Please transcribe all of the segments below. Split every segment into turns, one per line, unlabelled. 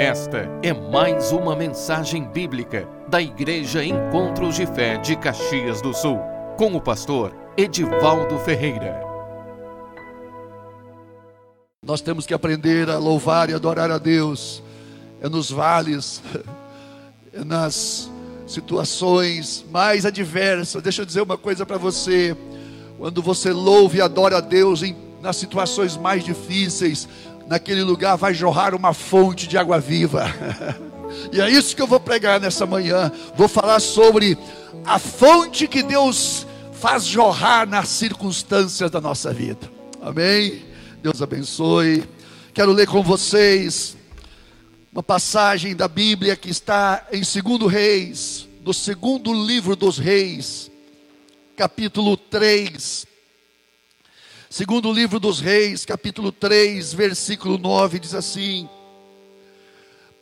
Esta é mais uma mensagem bíblica da Igreja Encontros de Fé de Caxias do Sul, com o pastor Edivaldo Ferreira.
Nós temos que aprender a louvar e adorar a Deus. É nos vales, é nas situações mais adversas. Deixa eu dizer uma coisa para você. Quando você louva e adora a Deus em, nas situações mais difíceis, naquele lugar vai jorrar uma fonte de água viva. e é isso que eu vou pregar nessa manhã. Vou falar sobre a fonte que Deus faz jorrar nas circunstâncias da nossa vida. Amém? Deus abençoe. Quero ler com vocês uma passagem da Bíblia que está em 2 Reis, no segundo livro dos Reis, capítulo 3, Segundo livro dos Reis, capítulo 3, versículo 9, diz assim: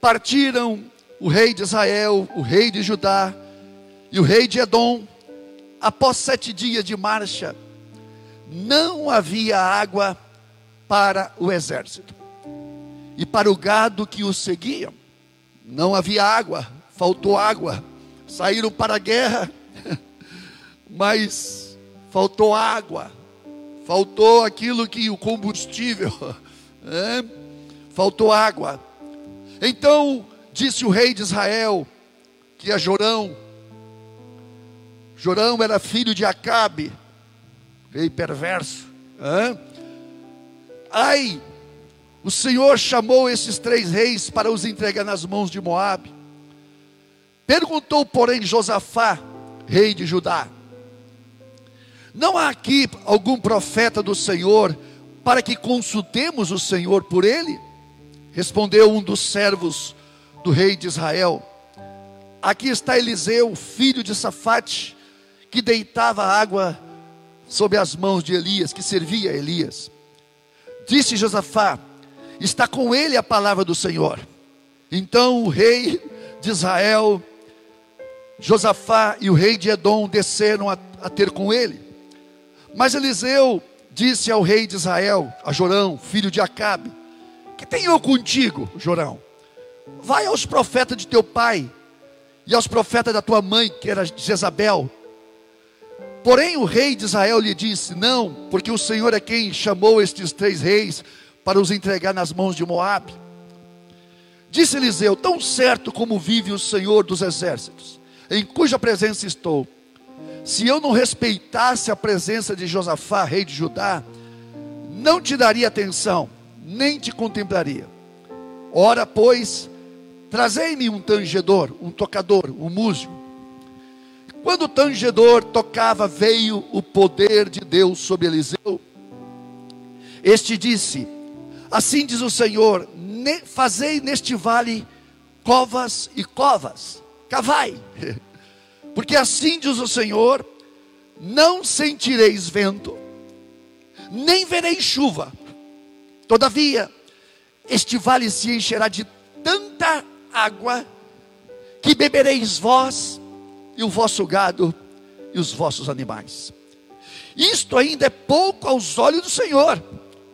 Partiram o rei de Israel, o rei de Judá e o rei de Edom, após sete dias de marcha, não havia água para o exército e para o gado que os seguiam. Não havia água, faltou água. Saíram para a guerra, mas faltou água faltou aquilo que o combustível, é? faltou água. Então disse o rei de Israel que a Jorão, Jorão era filho de Acabe, rei perverso. É? Ai, o Senhor chamou esses três reis para os entregar nas mãos de Moabe. Perguntou, porém, Josafá, rei de Judá: não há aqui algum profeta do Senhor para que consultemos o Senhor por ele? Respondeu um dos servos do rei de Israel. Aqui está Eliseu, filho de Safate, que deitava água sob as mãos de Elias, que servia a Elias. Disse Josafá: Está com ele a palavra do Senhor. Então o rei de Israel, Josafá e o rei de Edom desceram a, a ter com ele. Mas Eliseu disse ao rei de Israel, a Jorão, filho de Acabe: Que tenho eu contigo, Jorão? Vai aos profetas de teu pai e aos profetas da tua mãe, que era Jezabel. Porém, o rei de Israel lhe disse: Não, porque o Senhor é quem chamou estes três reis para os entregar nas mãos de Moabe. Disse Eliseu: Tão certo como vive o Senhor dos exércitos, em cuja presença estou, se eu não respeitasse a presença de Josafá, rei de Judá, não te daria atenção, nem te contemplaria. Ora, pois, trazei-me um tangedor, um tocador, um músico. Quando o tangedor tocava, veio o poder de Deus sobre Eliseu. Este disse: Assim diz o Senhor: Fazei neste vale covas e covas, cavai. Porque assim diz o Senhor: não sentireis vento, nem vereis chuva. Todavia, este vale se encherá de tanta água, que bebereis vós e o vosso gado e os vossos animais. Isto ainda é pouco aos olhos do Senhor.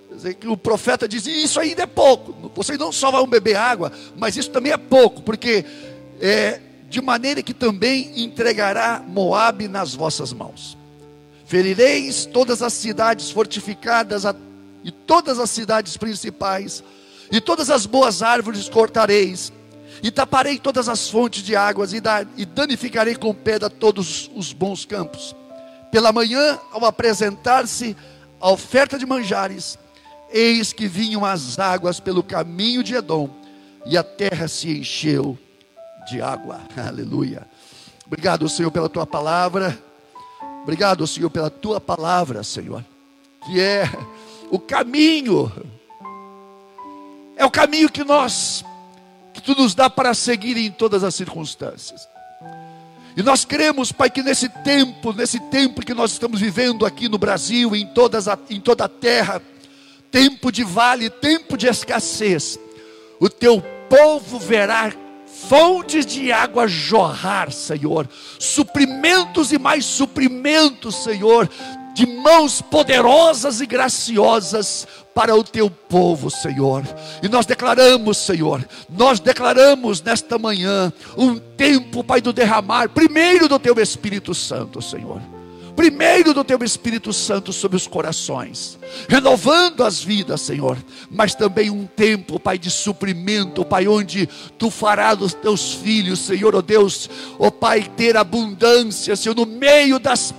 Quer dizer, que o profeta diz: Isso ainda é pouco. Vocês não só vão beber água, mas isso também é pouco, porque é, de maneira que também entregará Moabe nas vossas mãos. Ferireis todas as cidades fortificadas e todas as cidades principais, e todas as boas árvores cortareis, e taparei todas as fontes de águas, e danificarei com pedra todos os bons campos. Pela manhã, ao apresentar-se a oferta de manjares, eis que vinham as águas pelo caminho de Edom, e a terra se encheu de água. Aleluia. Obrigado, Senhor, pela tua palavra. Obrigado, Senhor, pela tua palavra, Senhor, que é o caminho. É o caminho que nós que tu nos dá para seguir em todas as circunstâncias. E nós cremos, Pai, que nesse tempo, nesse tempo que nós estamos vivendo aqui no Brasil, em, todas a, em toda a terra, tempo de vale, tempo de escassez, o teu povo verá fontes de água jorrar, Senhor, suprimentos e mais suprimentos, Senhor, de mãos poderosas e graciosas para o teu povo, Senhor. E nós declaramos, Senhor, nós declaramos nesta manhã um tempo, Pai, do derramar, primeiro do teu Espírito Santo, Senhor primeiro do teu Espírito Santo sobre os corações, renovando as vidas, Senhor, mas também um tempo, Pai, de suprimento, Pai, onde tu farás dos teus filhos, Senhor, ó oh Deus, ó oh Pai, ter abundância, Senhor, no meio das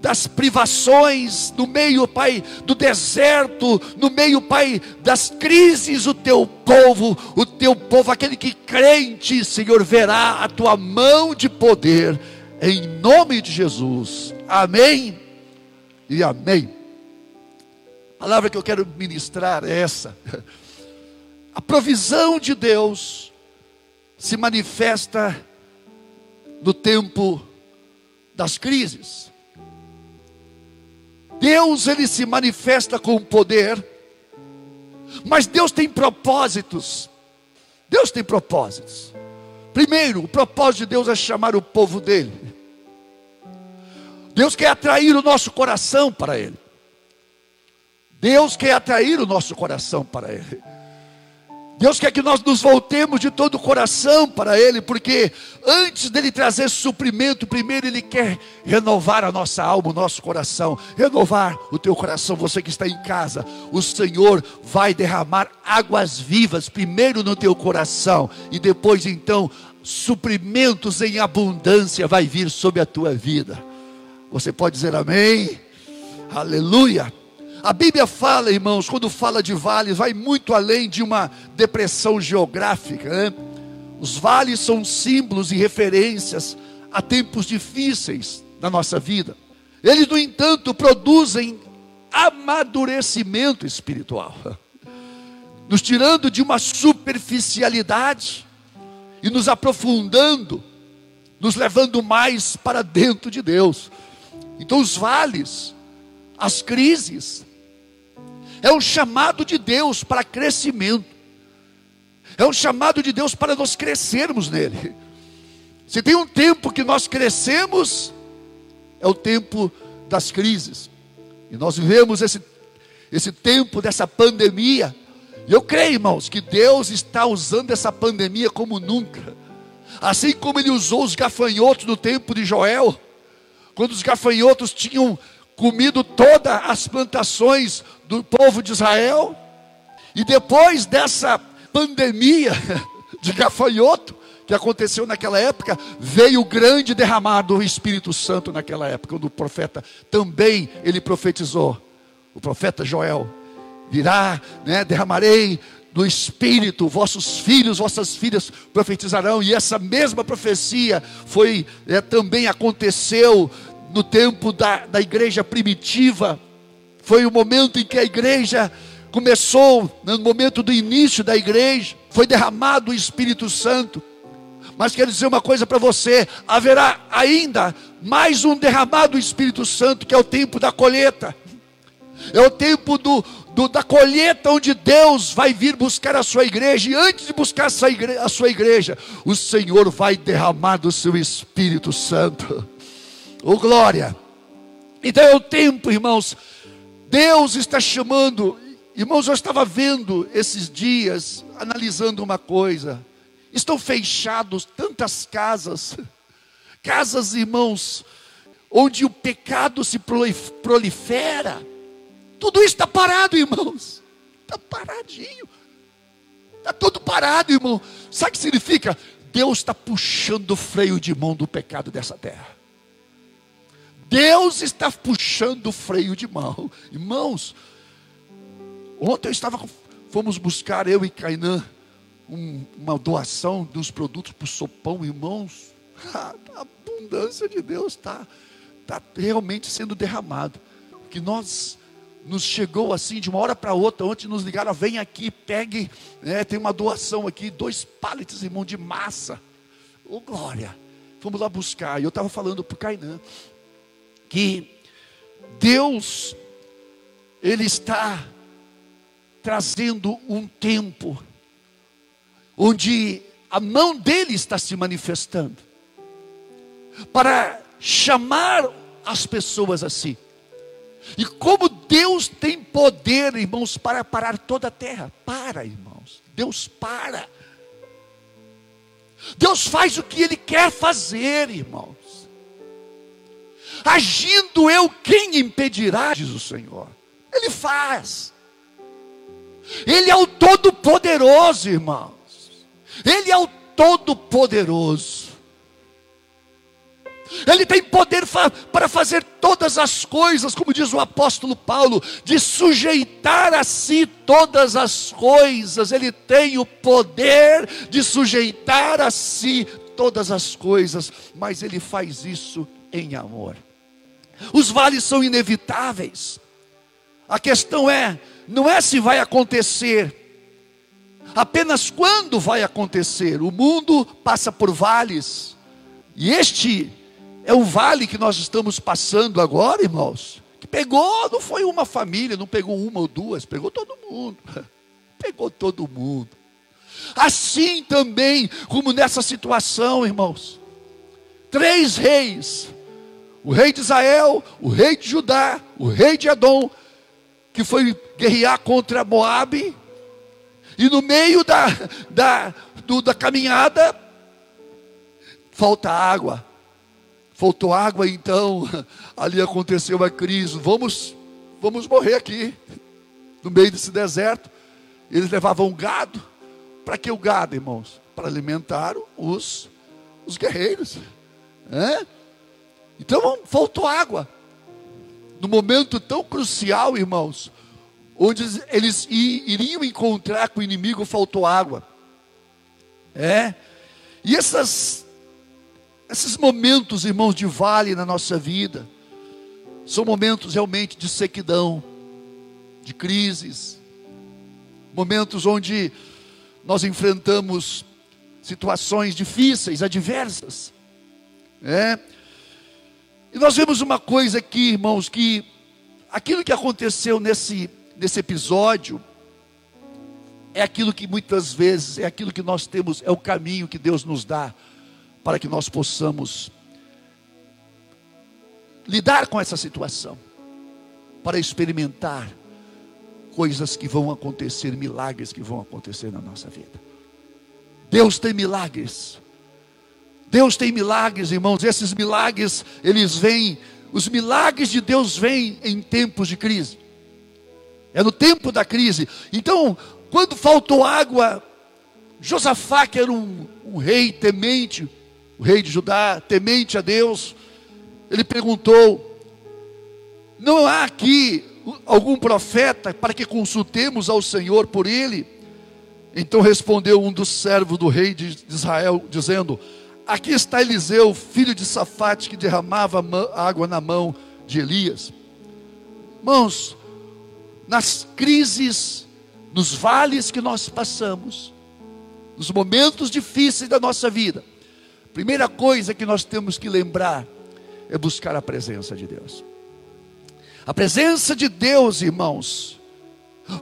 das privações, no meio, Pai, do deserto, no meio, Pai, das crises, o teu povo, o teu povo, aquele que crente, Senhor, verá a tua mão de poder, em nome de Jesus. Amém e amém. A palavra que eu quero ministrar é essa. A provisão de Deus se manifesta no tempo das crises. Deus ele se manifesta com poder, mas Deus tem propósitos. Deus tem propósitos. Primeiro, o propósito de Deus é chamar o povo dele. Deus quer atrair o nosso coração para Ele. Deus quer atrair o nosso coração para Ele. Deus quer que nós nos voltemos de todo o coração para Ele, porque antes dele trazer suprimento, primeiro Ele quer renovar a nossa alma, o nosso coração, renovar o teu coração, você que está em casa. O Senhor vai derramar águas vivas, primeiro no teu coração, e depois então suprimentos em abundância vai vir sobre a tua vida. Você pode dizer amém? Aleluia. A Bíblia fala, irmãos, quando fala de vales, vai muito além de uma depressão geográfica. Né? Os vales são símbolos e referências a tempos difíceis da nossa vida. Eles, no entanto, produzem amadurecimento espiritual, nos tirando de uma superficialidade e nos aprofundando, nos levando mais para dentro de Deus. Então, os vales, as crises, é um chamado de Deus para crescimento, é um chamado de Deus para nós crescermos nele. Se tem um tempo que nós crescemos, é o tempo das crises, e nós vivemos esse, esse tempo dessa pandemia. E eu creio, irmãos, que Deus está usando essa pandemia como nunca, assim como Ele usou os gafanhotos no tempo de Joel quando os gafanhotos tinham comido todas as plantações do povo de Israel, e depois dessa pandemia de gafanhoto que aconteceu naquela época, veio o grande derramado do Espírito Santo naquela época, quando o profeta também ele profetizou, o profeta Joel, virá, né, derramarei do Espírito, vossos filhos, vossas filhas profetizarão, e essa mesma profecia foi, é, também aconteceu no tempo da, da igreja primitiva, foi o momento em que a igreja começou, no momento do início da igreja, foi derramado o Espírito Santo. Mas quero dizer uma coisa para você: haverá ainda mais um derramado do Espírito Santo, que é o tempo da colheita. É o tempo do, do, da colheita onde Deus vai vir buscar a sua igreja, e antes de buscar a sua, igreja, a sua igreja, o Senhor vai derramar do seu Espírito Santo. Oh glória! Então é o tempo, irmãos. Deus está chamando. Irmãos, eu estava vendo esses dias, analisando uma coisa. Estão fechados tantas casas, casas, irmãos, onde o pecado se prolifera. Tudo isso está parado, irmãos. Está paradinho. Está tudo parado, irmão. Sabe o que significa? Deus está puxando o freio de mão do pecado dessa terra. Deus está puxando o freio de mão. Irmãos, ontem eu estava, fomos buscar, eu e Cainã, um, uma doação dos produtos para o sopão, irmãos. A abundância de Deus está tá realmente sendo derramado. Que nós nos chegou assim de uma hora para outra. Ontem nos ligaram: vem aqui, pegue. É, tem uma doação aqui, dois pallets, irmão, de massa. Ô oh, glória! Fomos lá buscar. E eu estava falando para o Cainã que Deus, Ele está trazendo um tempo onde a mão dele está se manifestando para chamar as pessoas assim. E como Deus tem poder, irmãos, para parar toda a terra. Para, irmãos. Deus para. Deus faz o que Ele quer fazer, irmãos. Agindo eu, quem impedirá, diz o Senhor. Ele faz. Ele é o Todo-Poderoso, irmãos. Ele é o Todo-Poderoso. Ele tem poder para fazer todas as coisas, como diz o apóstolo Paulo, de sujeitar a si todas as coisas. Ele tem o poder de sujeitar a si todas as coisas, mas ele faz isso em amor. Os vales são inevitáveis. A questão é, não é se vai acontecer, apenas quando vai acontecer. O mundo passa por vales, e este é o vale que nós estamos passando agora, irmãos. Que pegou, não foi uma família, não pegou uma ou duas, pegou todo mundo. Pegou todo mundo. Assim também, como nessa situação, irmãos. Três reis o rei de Israel, o rei de Judá, o rei de Edom, que foi guerrear contra Moabe, e no meio da, da, do, da caminhada, falta água. Faltou água, então ali aconteceu uma crise. Vamos, vamos morrer aqui, no meio desse deserto. Eles levavam gado. Para que o gado, irmãos? Para alimentar os, os guerreiros. É? Então faltou água. No momento tão crucial, irmãos, onde eles iriam encontrar com o inimigo, faltou água. É. E essas, esses momentos, irmãos, de vale na nossa vida, são momentos realmente de sequidão, de crises, momentos onde nós enfrentamos situações difíceis, adversas. É. E nós vemos uma coisa aqui, irmãos, que aquilo que aconteceu nesse, nesse episódio é aquilo que muitas vezes é aquilo que nós temos, é o caminho que Deus nos dá para que nós possamos lidar com essa situação, para experimentar coisas que vão acontecer, milagres que vão acontecer na nossa vida. Deus tem milagres Deus tem milagres, irmãos. Esses milagres, eles vêm, os milagres de Deus vêm em tempos de crise. É no tempo da crise. Então, quando faltou água, Josafá, que era um, um rei temente, o rei de Judá, temente a Deus, ele perguntou: Não há aqui algum profeta para que consultemos ao Senhor por ele? Então respondeu um dos servos do rei de Israel, dizendo: Aqui está Eliseu, filho de Safate, que derramava água na mão de Elias. Irmãos, nas crises, nos vales que nós passamos, nos momentos difíceis da nossa vida, primeira coisa que nós temos que lembrar é buscar a presença de Deus. A presença de Deus, irmãos,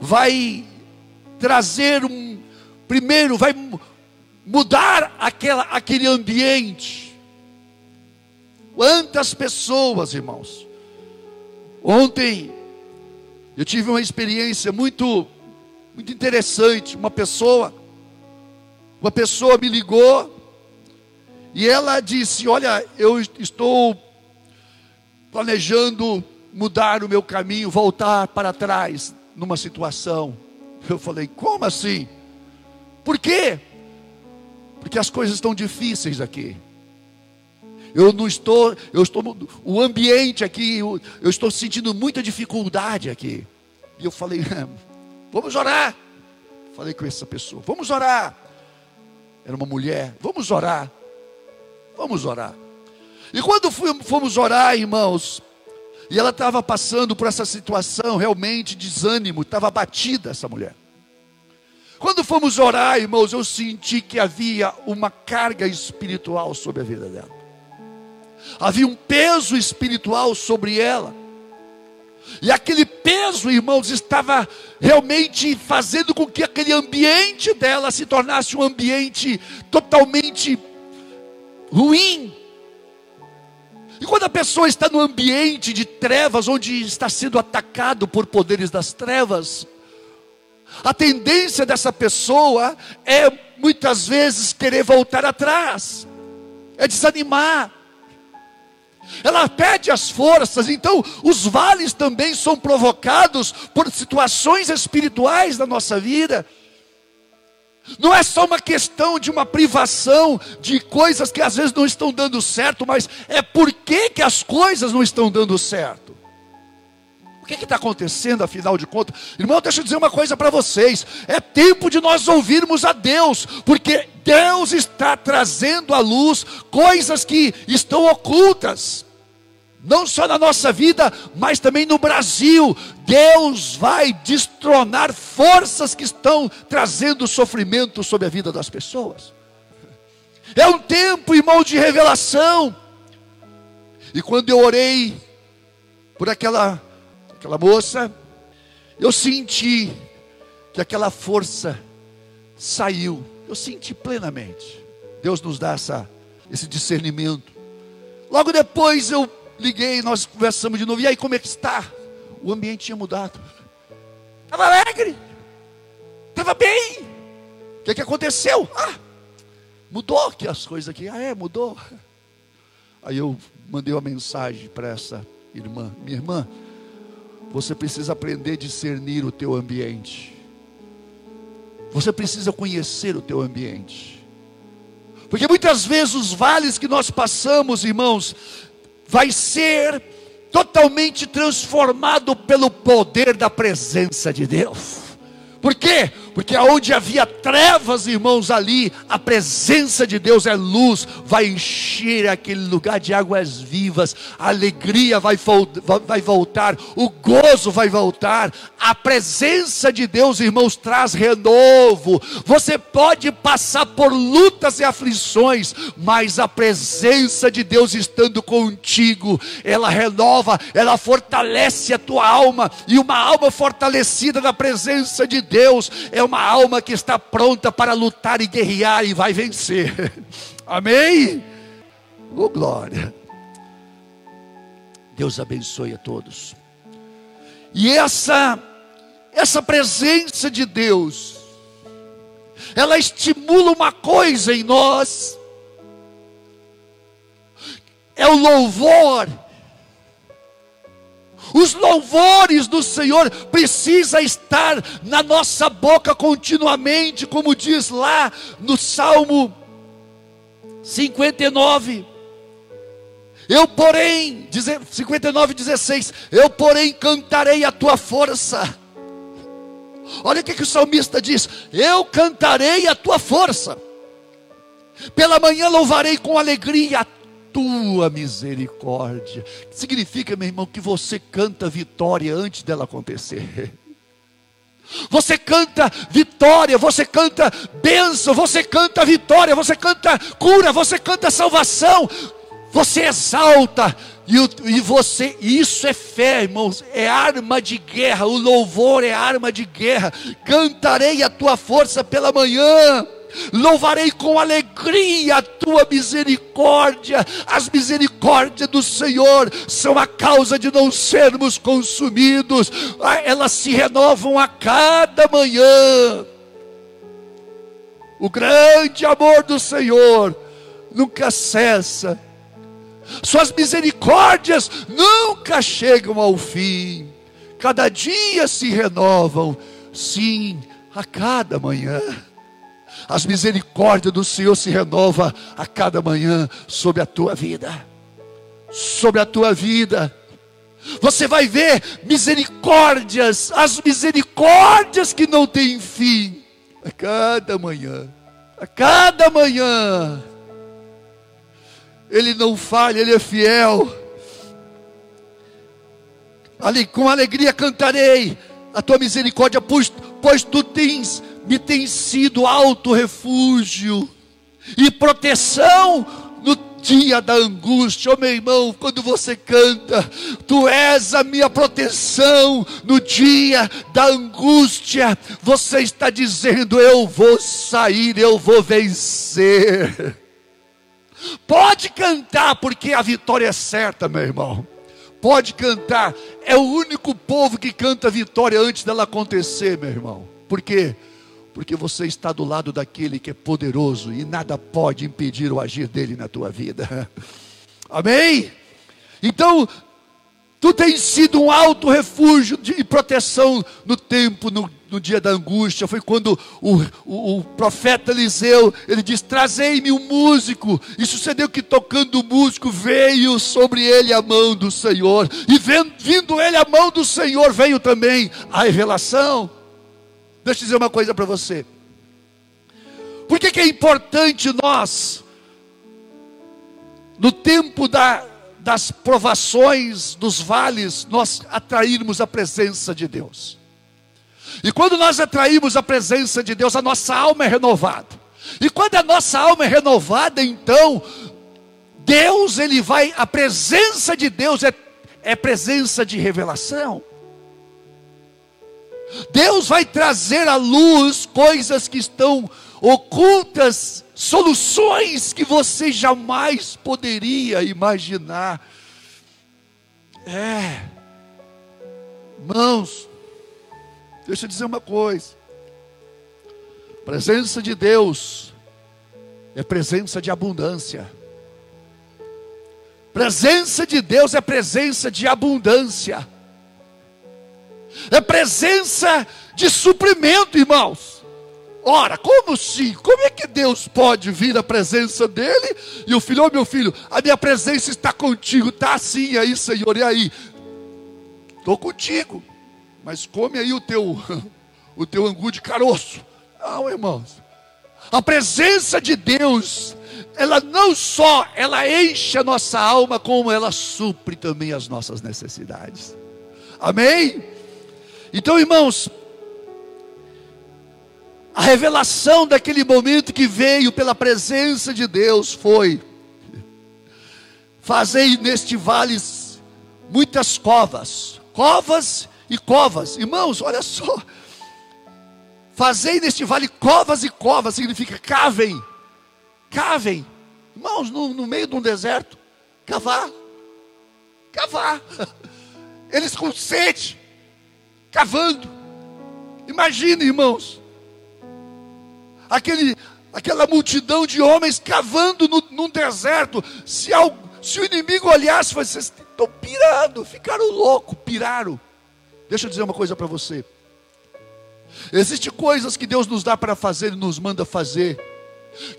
vai trazer um, primeiro, vai mudar aquela, aquele ambiente. Quantas pessoas, irmãos. Ontem eu tive uma experiência muito muito interessante. Uma pessoa uma pessoa me ligou e ela disse: "Olha, eu estou planejando mudar o meu caminho, voltar para trás numa situação". Eu falei: "Como assim?" Por quê? Porque as coisas estão difíceis aqui. Eu não estou, eu estou, o ambiente aqui, eu, eu estou sentindo muita dificuldade aqui. E eu falei, vamos orar. Falei com essa pessoa, vamos orar. Era uma mulher, vamos orar. Vamos orar. E quando fomos orar, irmãos, e ela estava passando por essa situação realmente desânimo, estava abatida essa mulher. Quando fomos orar, irmãos, eu senti que havia uma carga espiritual sobre a vida dela. Havia um peso espiritual sobre ela. E aquele peso, irmãos, estava realmente fazendo com que aquele ambiente dela se tornasse um ambiente totalmente ruim. E quando a pessoa está no ambiente de trevas, onde está sendo atacado por poderes das trevas, a tendência dessa pessoa é muitas vezes querer voltar atrás, é desanimar. Ela perde as forças, então os vales também são provocados por situações espirituais da nossa vida. Não é só uma questão de uma privação de coisas que às vezes não estão dando certo, mas é por que, que as coisas não estão dando certo. Que está acontecendo, afinal de contas? Irmão, deixa eu dizer uma coisa para vocês: é tempo de nós ouvirmos a Deus, porque Deus está trazendo à luz coisas que estão ocultas não só na nossa vida, mas também no Brasil. Deus vai destronar forças que estão trazendo sofrimento sobre a vida das pessoas. É um tempo, irmão, de revelação. E quando eu orei por aquela, aquela moça, eu senti que aquela força saiu. Eu senti plenamente. Deus nos dá essa, esse discernimento. Logo depois eu liguei, nós conversamos de novo. E aí, como é que está? O ambiente tinha mudado. Estava alegre. Estava bem. O que, é que aconteceu? Ah, mudou aqui as coisas aqui. Ah, é, mudou. Aí eu mandei uma mensagem para essa irmã. Minha irmã, você precisa aprender a discernir o teu ambiente. Você precisa conhecer o teu ambiente. Porque muitas vezes os vales que nós passamos, irmãos, vai ser totalmente transformado pelo poder da presença de Deus. Por quê? Porque aonde havia trevas, irmãos, ali, a presença de Deus é luz, vai encher aquele lugar de águas vivas, a alegria vai, vai voltar, o gozo vai voltar, a presença de Deus, irmãos, traz renovo. Você pode passar por lutas e aflições, mas a presença de Deus estando contigo, ela renova, ela fortalece a tua alma, e uma alma fortalecida na presença de Deus é uma alma que está pronta para lutar e guerrear e vai vencer. Amém? Oh glória. Deus abençoe a todos. E essa essa presença de Deus, ela estimula uma coisa em nós, é o louvor os louvores do Senhor precisa estar na nossa boca continuamente, como diz lá no Salmo 59. Eu, porém, 59, 16, eu, porém, cantarei a tua força. Olha o que, que o salmista diz: Eu cantarei a tua força. Pela manhã louvarei com alegria a tua misericórdia. Significa, meu irmão, que você canta vitória antes dela acontecer. Você canta vitória, você canta bênção, você canta vitória, você canta cura, você canta salvação, você exalta, e, e você, isso é fé, irmãos, é arma de guerra, o louvor é arma de guerra. Cantarei a tua força pela manhã louvarei com alegria a tua misericórdia. As misericórdias do Senhor são a causa de não sermos consumidos, ah, elas se renovam a cada manhã. O grande amor do Senhor nunca cessa, Suas misericórdias nunca chegam ao fim, cada dia se renovam, sim, a cada manhã. As misericórdias do Senhor se renova a cada manhã sobre a tua vida. Sobre a tua vida. Você vai ver misericórdias, as misericórdias que não têm fim. A cada manhã. A cada manhã. Ele não falha, ele é fiel. Ali, com alegria cantarei a tua misericórdia, pois, pois tu tens me tem sido alto refúgio e proteção no dia da angústia. Oh, meu irmão, quando você canta, tu és a minha proteção no dia da angústia. Você está dizendo: eu vou sair, eu vou vencer. Pode cantar, porque a vitória é certa, meu irmão. Pode cantar. É o único povo que canta vitória antes dela acontecer, meu irmão. Por quê? Porque você está do lado daquele que é poderoso e nada pode impedir o agir dele na tua vida. Amém? Então, Tu tens sido um alto refúgio e proteção no tempo, no, no, dia da angústia. Foi quando o, o, o profeta Eliseu, ele diz, trazei-me um músico. E sucedeu que tocando o músico, veio sobre ele a mão do Senhor. E vendo, vindo ele a mão do Senhor, veio também a revelação. Deixa eu dizer uma coisa para você. Por que, que é importante nós, no tempo da das provações, dos vales, nós atrairmos a presença de Deus. E quando nós atraímos a presença de Deus, a nossa alma é renovada. E quando a nossa alma é renovada, então, Deus, ele vai, a presença de Deus é, é presença de revelação. Deus vai trazer à luz coisas que estão ocultas soluções que você jamais poderia imaginar. É, irmãos, deixa eu dizer uma coisa: presença de Deus é presença de abundância. Presença de Deus é presença de abundância. É presença de suprimento, irmãos. Ora, como assim? Como é que Deus pode vir à presença dele? E o filho, oh, meu filho, a minha presença está contigo, está assim aí, Senhor, e aí? Estou contigo, mas come aí o teu, o teu angu de caroço. Não, irmãos. A presença de Deus, ela não só ela enche a nossa alma, como ela supre também as nossas necessidades. Amém? Então, irmãos, a revelação daquele momento que veio pela presença de Deus foi: fazei neste vale muitas covas, covas e covas. Irmãos, olha só. Fazei neste vale covas e covas, significa cavem, cavem. Irmãos, no, no meio de um deserto, cavar, cavar. Eles com sede, cavando. Imagine, irmãos, aquele, aquela multidão de homens cavando no, num deserto. Se, se o inimigo olhasse, vocês estão pirando, ficaram loucos, piraram. Deixa eu dizer uma coisa para você. Existem coisas que Deus nos dá para fazer e nos manda fazer,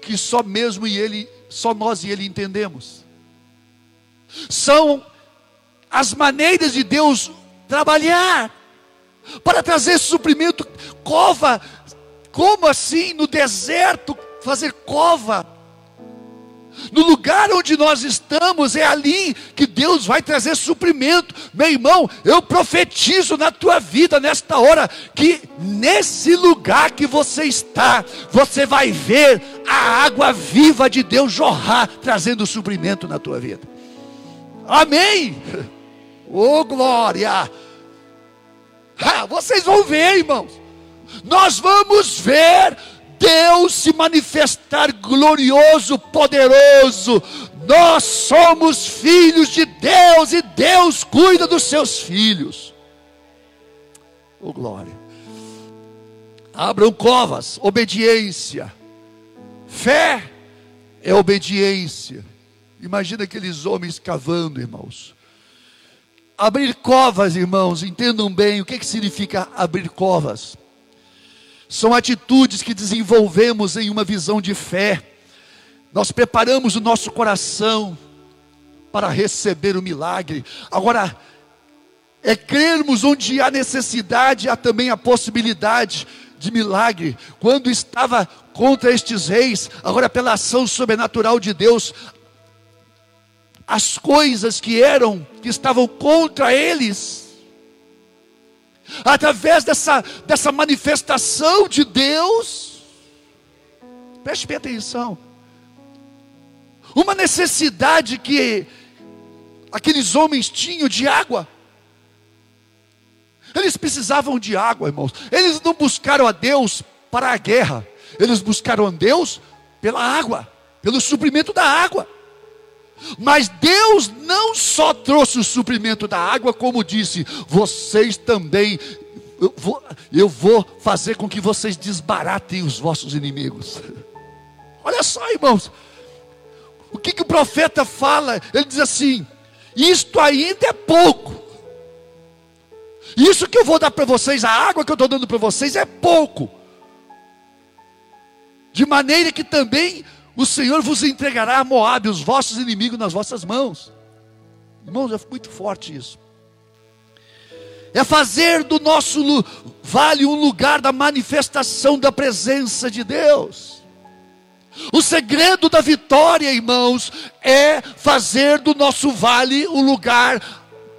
que só mesmo e Ele, só nós e Ele entendemos. São as maneiras de Deus trabalhar para trazer suprimento. Cova como assim no deserto fazer cova? No lugar onde nós estamos, é ali que Deus vai trazer suprimento. Meu irmão, eu profetizo na tua vida nesta hora que nesse lugar que você está, você vai ver a água viva de Deus jorrar, trazendo suprimento na tua vida. Amém. Oh glória! Ah, vocês vão ver, irmãos nós vamos ver Deus se manifestar glorioso, poderoso. Nós somos filhos de Deus e Deus cuida dos seus filhos. Oh glória. Abram covas, obediência. Fé é obediência. Imagina aqueles homens cavando, irmãos. Abrir covas, irmãos, entendam bem o que, que significa abrir covas. São atitudes que desenvolvemos em uma visão de fé. Nós preparamos o nosso coração para receber o milagre. Agora, é crermos onde há necessidade, há também a possibilidade de milagre. Quando estava contra estes reis, agora pela ação sobrenatural de Deus, as coisas que eram, que estavam contra eles, através dessa, dessa manifestação de Deus, preste bem atenção, uma necessidade que aqueles homens tinham de água, eles precisavam de água, irmãos, eles não buscaram a Deus para a guerra, eles buscaram a Deus pela água. pelo suprimento da água. Mas Deus não só trouxe o suprimento da água, como disse, vocês também, eu vou, eu vou fazer com que vocês desbaratem os vossos inimigos. Olha só, irmãos, o que, que o profeta fala? Ele diz assim: isto ainda é pouco. Isso que eu vou dar para vocês, a água que eu estou dando para vocês é pouco. De maneira que também o Senhor vos entregará a Moabe, os vossos inimigos, nas vossas mãos. Irmãos, é muito forte isso. É fazer do nosso vale um lugar da manifestação da presença de Deus. O segredo da vitória, irmãos, é fazer do nosso vale o lugar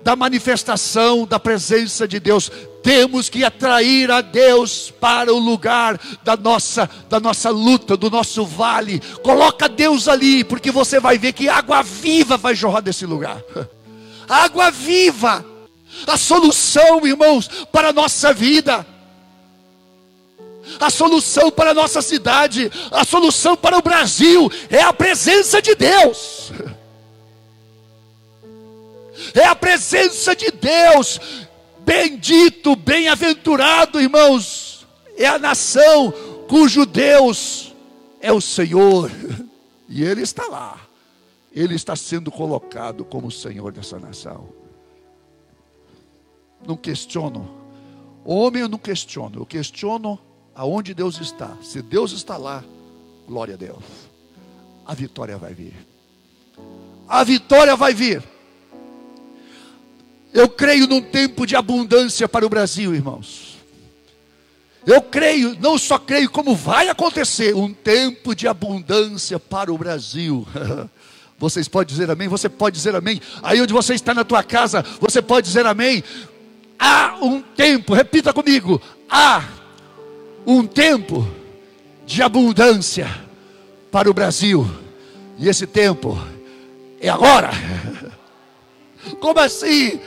da manifestação da presença de Deus. Temos que atrair a Deus para o lugar da nossa, da nossa luta, do nosso vale. Coloca Deus ali, porque você vai ver que água viva vai jorrar desse lugar. Água viva, a solução, irmãos, para a nossa vida a solução para a nossa cidade, a solução para o Brasil é a presença de Deus. É a presença de Deus. Bendito, bem-aventurado, irmãos, é a nação cujo Deus é o Senhor, e Ele está lá, Ele está sendo colocado como Senhor dessa nação. Não questiono, homem eu não questiono, eu questiono aonde Deus está. Se Deus está lá, glória a Deus, a vitória vai vir. A vitória vai vir. Eu creio num tempo de abundância para o Brasil, irmãos. Eu creio, não só creio, como vai acontecer um tempo de abundância para o Brasil. Vocês podem dizer amém? Você pode dizer amém? Aí onde você está na tua casa, você pode dizer amém? Há um tempo, repita comigo: há um tempo de abundância para o Brasil. E esse tempo é agora. Como assim?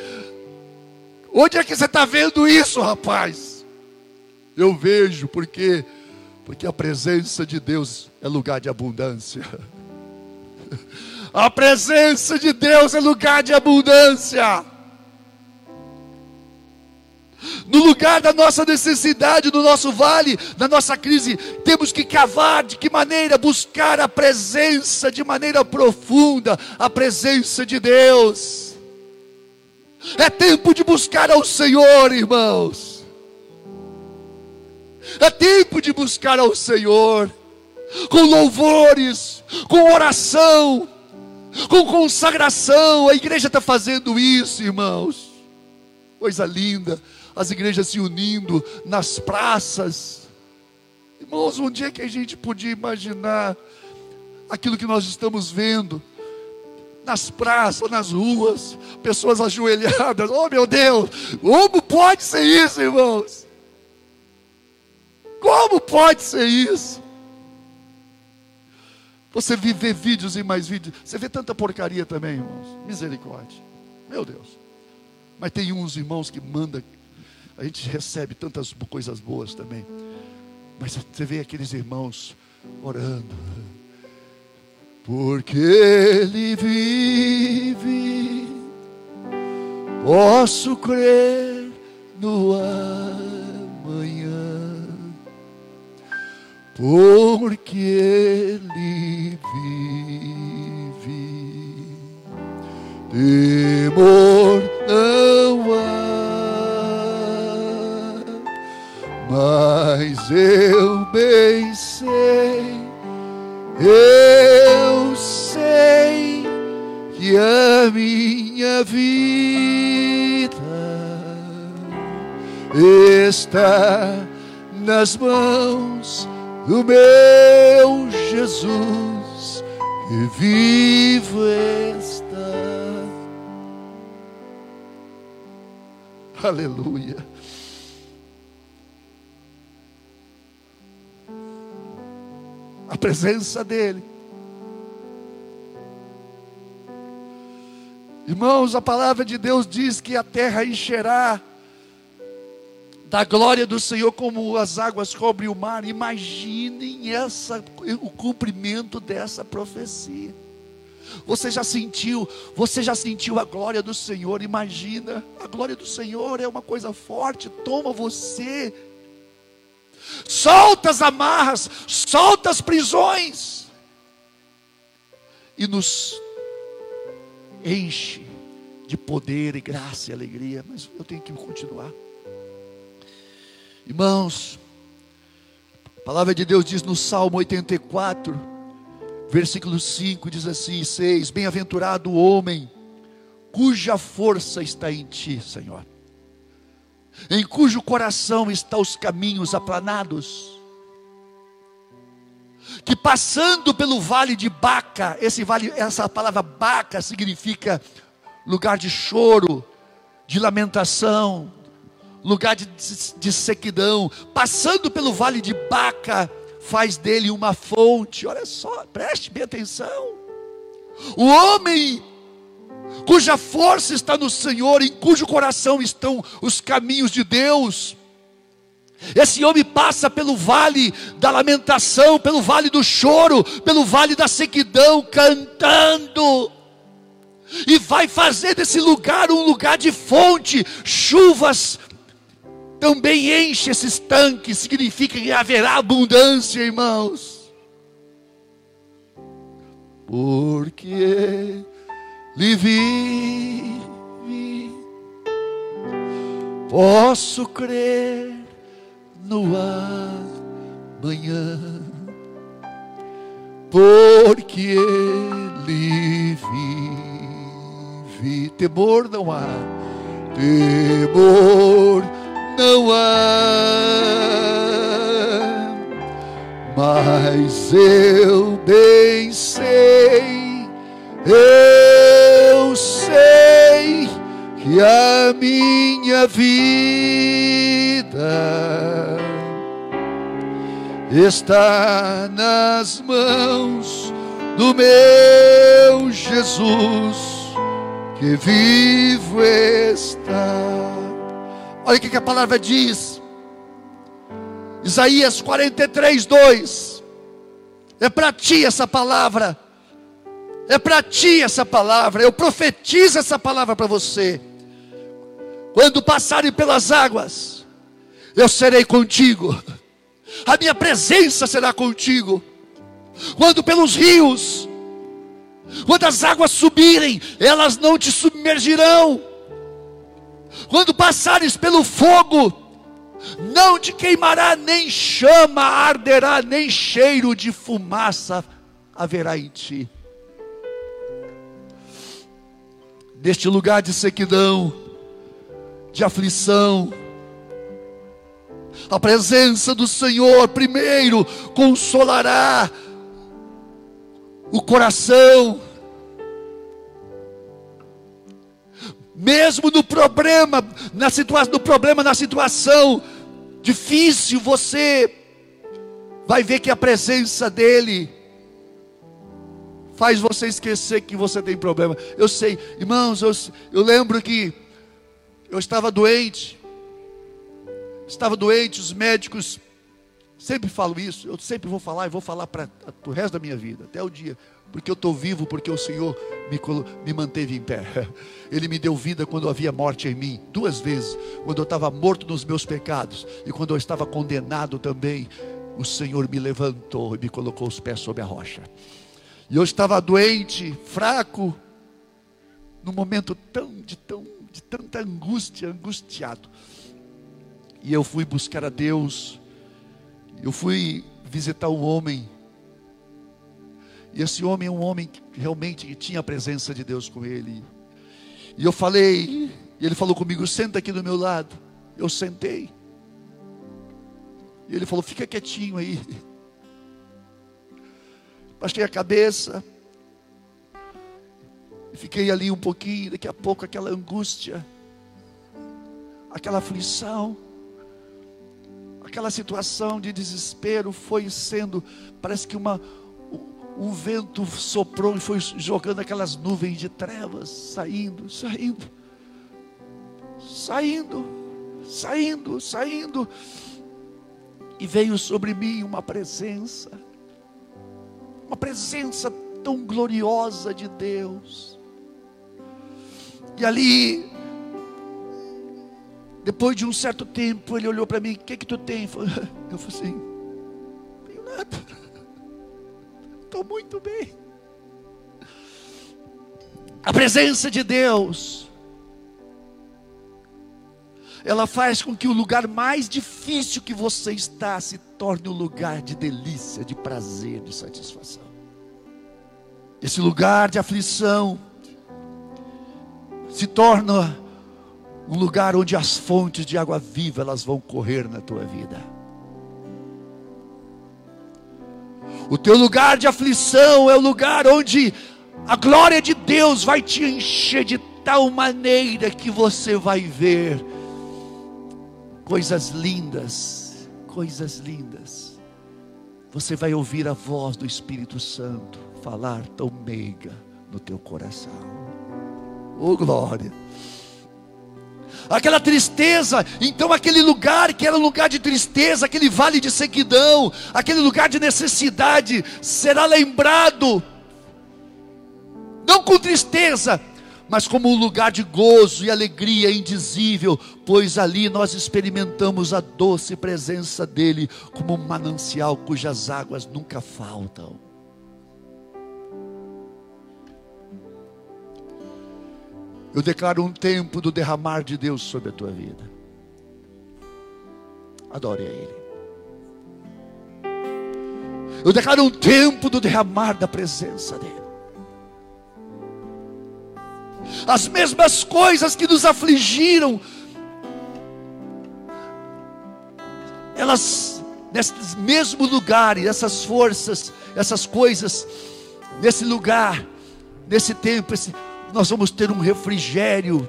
Onde é que você está vendo isso, rapaz? Eu vejo, porque porque a presença de Deus é lugar de abundância. A presença de Deus é lugar de abundância. No lugar da nossa necessidade, do nosso vale, da nossa crise, temos que cavar de que maneira? Buscar a presença de maneira profunda, a presença de Deus. É tempo de buscar ao Senhor, irmãos. É tempo de buscar ao Senhor, com louvores, com oração, com consagração. A igreja está fazendo isso, irmãos. Coisa linda, as igrejas se unindo nas praças. Irmãos, um dia que a gente podia imaginar aquilo que nós estamos vendo nas praças, nas ruas, pessoas ajoelhadas. Oh meu Deus, como pode ser isso, irmãos? Como pode ser isso? Você vê vídeos e mais vídeos, você vê tanta porcaria também, irmãos. Misericórdia. Meu Deus. Mas tem uns irmãos que manda, a gente recebe tantas coisas boas também. Mas você vê aqueles irmãos orando porque Ele vive, posso crer no amanhã, porque Ele vive, temor não há, mas eu bem sei. Eu sei que a minha vida está nas mãos do meu Jesus que vivo está. Aleluia. A presença dEle Irmãos, a palavra de Deus diz que a terra encherá da glória do Senhor como as águas cobrem o mar. Imaginem essa, o cumprimento dessa profecia. Você já sentiu, você já sentiu a glória do Senhor? Imagina, a glória do Senhor é uma coisa forte, toma você. Solta as amarras, solta as prisões e nos enche de poder e graça e alegria. Mas eu tenho que continuar. Irmãos, a palavra de Deus diz no Salmo 84, versículo 5, diz assim: 6: Bem-aventurado o homem cuja força está em ti, Senhor, em cujo coração estão os caminhos aplanados, que passando pelo vale de Baca, esse vale, essa palavra Baca significa lugar de choro, de lamentação, lugar de, de sequidão, passando pelo vale de Baca, faz dele uma fonte. Olha só, preste bem atenção. O homem cuja força está no Senhor, em cujo coração estão os caminhos de Deus. Esse homem passa pelo vale da lamentação, pelo vale do choro, pelo vale da sequidão, cantando. E vai fazer desse lugar um lugar de fonte, chuvas também enche esses tanques, significa que haverá abundância, irmãos. Porque vive, posso crer no amanhã, porque ele vive, temor não há, temor não há, mas eu bem sei, eu sei que a minha vida está nas mãos do meu Jesus que vivo está. Olha o que a palavra diz. Isaías 43, 2. É para ti essa palavra. É para ti essa palavra. Eu profetizo essa palavra para você. Quando passarem pelas águas, eu serei contigo. A minha presença será contigo. Quando pelos rios, quando as águas subirem, elas não te submergirão quando passares pelo fogo, não te queimará, nem chama arderá, nem cheiro de fumaça haverá em ti. Neste lugar de sequidão, de aflição, a presença do Senhor, primeiro, consolará o coração, mesmo no problema, na situação, no problema, na situação difícil, você vai ver que a presença dele faz você esquecer que você tem problema. Eu sei, irmãos, eu, eu lembro que eu estava doente, estava doente, os médicos sempre falam isso, eu sempre vou falar e vou falar para o resto da minha vida, até o dia porque eu estou vivo, porque o Senhor me, me manteve em pé. Ele me deu vida quando havia morte em mim, duas vezes, quando eu estava morto nos meus pecados e quando eu estava condenado também. O Senhor me levantou e me colocou os pés sobre a rocha. E eu estava doente, fraco, num momento tão de tão de tanta angústia, angustiado. E eu fui buscar a Deus. Eu fui visitar um homem e esse homem é um homem que realmente tinha a presença de Deus com ele. E eu falei, e ele falou comigo: senta aqui do meu lado. Eu sentei. E ele falou: fica quietinho aí. Baixei a cabeça. Fiquei ali um pouquinho. Daqui a pouco, aquela angústia, aquela aflição, aquela situação de desespero foi sendo, parece que uma vento soprou e foi jogando aquelas nuvens de trevas, saindo, saindo, saindo. saindo, saindo, e veio sobre mim uma presença, uma presença tão gloriosa de Deus. E ali, depois de um certo tempo, ele olhou para mim: O que que tu tem? Eu falei assim: Não tenho nada, estou muito bem. A presença de Deus, ela faz com que o lugar mais difícil que você está se torne um lugar de delícia, de prazer, de satisfação. Esse lugar de aflição se torna um lugar onde as fontes de água viva elas vão correr na tua vida. O teu lugar de aflição é o lugar onde a glória de Deus vai te encher de tal maneira que você vai ver coisas lindas, coisas lindas. Você vai ouvir a voz do Espírito Santo falar tão meiga no teu coração. Oh glória! Aquela tristeza, então aquele lugar que era um lugar de tristeza, aquele vale de sequidão, aquele lugar de necessidade, será lembrado, não com tristeza, mas como um lugar de gozo e alegria indizível, pois ali nós experimentamos a doce presença dEle, como um manancial cujas águas nunca faltam. Eu declaro um tempo do derramar de Deus sobre a tua vida. Adore a Ele. Eu declaro um tempo do derramar da presença dEle. As mesmas coisas que nos afligiram, elas, nesse mesmo lugar, essas forças, essas coisas, nesse lugar, nesse tempo, esse, nós vamos ter um refrigério,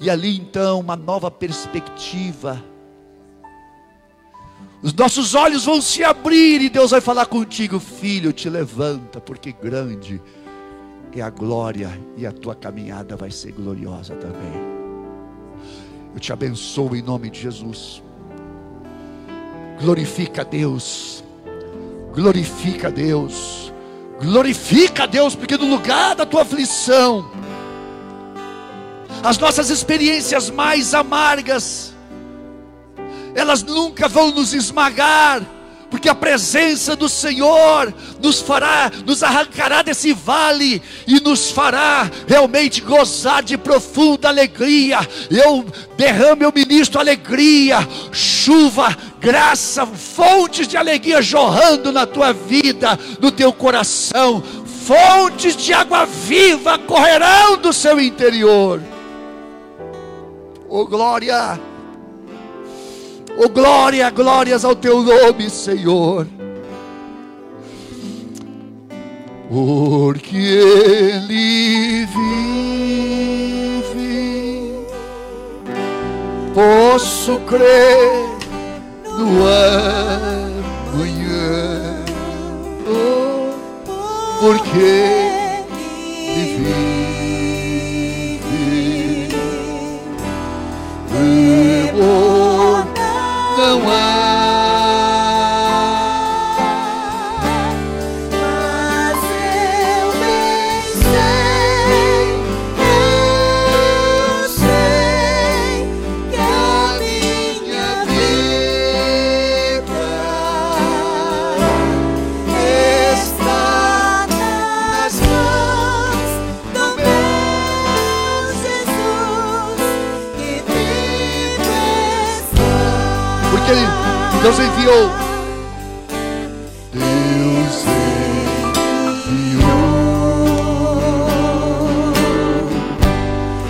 e ali então uma nova perspectiva. Os nossos olhos vão se abrir e Deus vai falar contigo, filho, te levanta, porque grande é a glória e a tua caminhada vai ser gloriosa também. Eu te abençoo em nome de Jesus. Glorifica Deus. Glorifica Deus. Glorifica Deus, porque no lugar da tua aflição, as nossas experiências mais amargas, elas nunca vão nos esmagar, porque a presença do Senhor nos fará, nos arrancará desse vale e nos fará realmente gozar de profunda alegria. Eu derramo, eu ministro alegria, chuva, graça, fontes de alegria jorrando na tua vida, no teu coração, fontes de água viva correrão do seu interior. Oh glória! Oh glória, glórias ao teu nome, Senhor. Porque Ele vive, posso crer no amanhã. Oh, porque Deus enviou. Deus enviou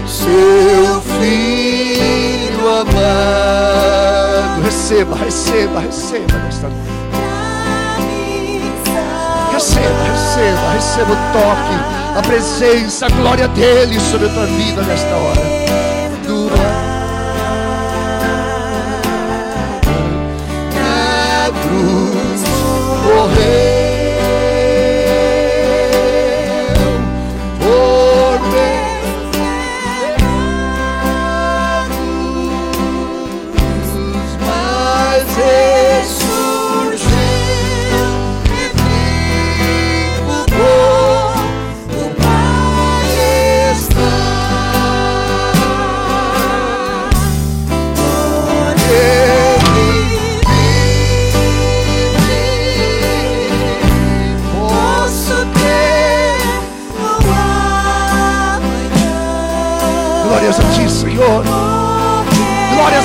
seu filho amado. Receba, receba, receba nesta. Receba, receba, receba o toque, a presença, a glória dele sobre a tua vida nesta hora. faith.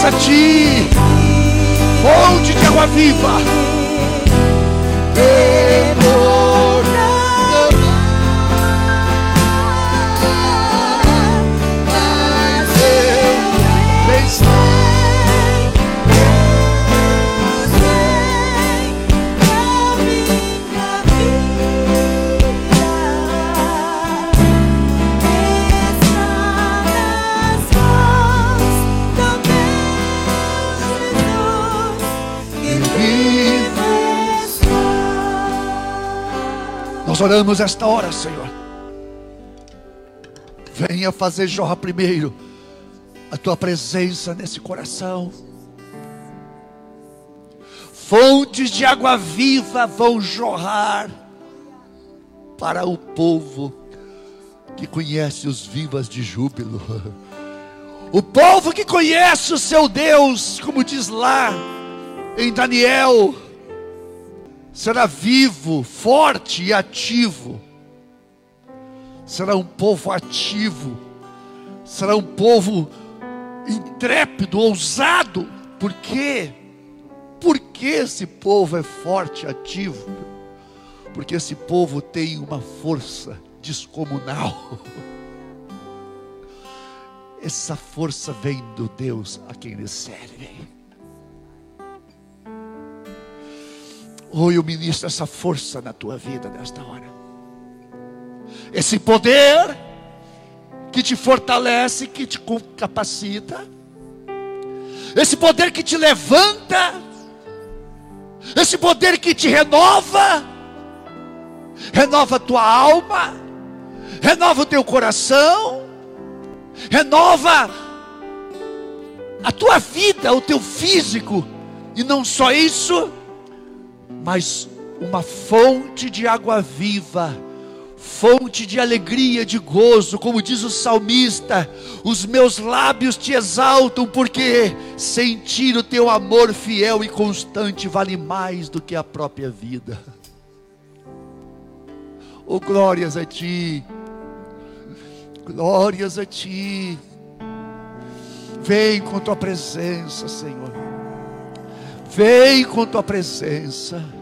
A Ti. Fonte de água viva. Oramos esta hora, Senhor. Venha fazer jorra primeiro a tua presença nesse coração. Fontes de água viva vão jorrar para o povo que conhece os vivas de júbilo. O povo que conhece o seu Deus, como diz lá em Daniel, será vivo, forte e ativo. Será um povo ativo, será um povo intrépido, ousado. Por quê? Por que esse povo é forte, ativo? Porque esse povo tem uma força descomunal. Essa força vem do Deus a quem eles servem. Oh, eu ministro essa força na tua vida nesta hora. Esse poder que te fortalece, que te capacita. Esse poder que te levanta. Esse poder que te renova. Renova a tua alma. Renova o teu coração. Renova a tua vida, o teu físico. E não só isso, mas uma fonte de água viva, fonte de alegria, de gozo, como diz o salmista: os meus lábios te exaltam, porque sentir o teu amor fiel e constante vale mais do que a própria vida. Oh, glórias a ti, glórias a ti. Vem com tua presença, Senhor. Vem com tua presença.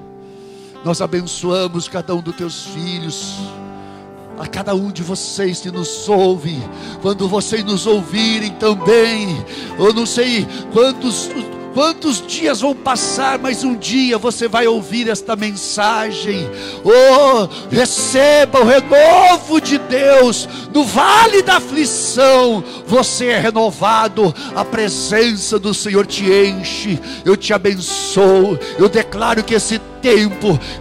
Nós abençoamos cada um dos teus filhos. A cada um de vocês que nos ouve, quando vocês nos ouvirem também, eu não sei quantos quantos dias vão passar, mas um dia você vai ouvir esta mensagem. Oh, receba o renovo de Deus no vale da aflição. Você é renovado, a presença do Senhor te enche. Eu te abençoo. Eu declaro que esse tempo,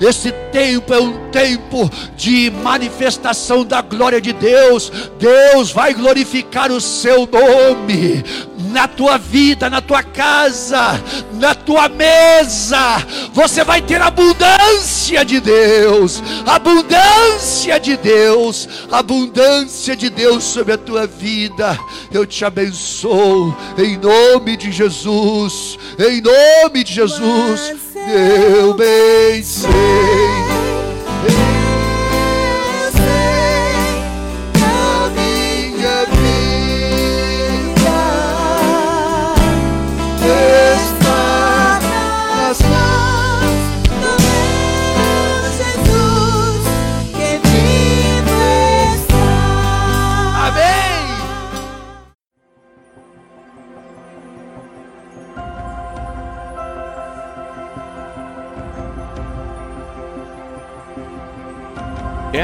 esse tempo é um tempo de manifestação da glória de Deus. Deus vai glorificar o seu nome na tua vida, na tua casa, na tua mesa. Você vai ter abundância de Deus, abundância de Deus, abundância de Deus sobre a tua vida. Eu te abençoo em nome de Jesus, em nome de Jesus. Eu bem sei.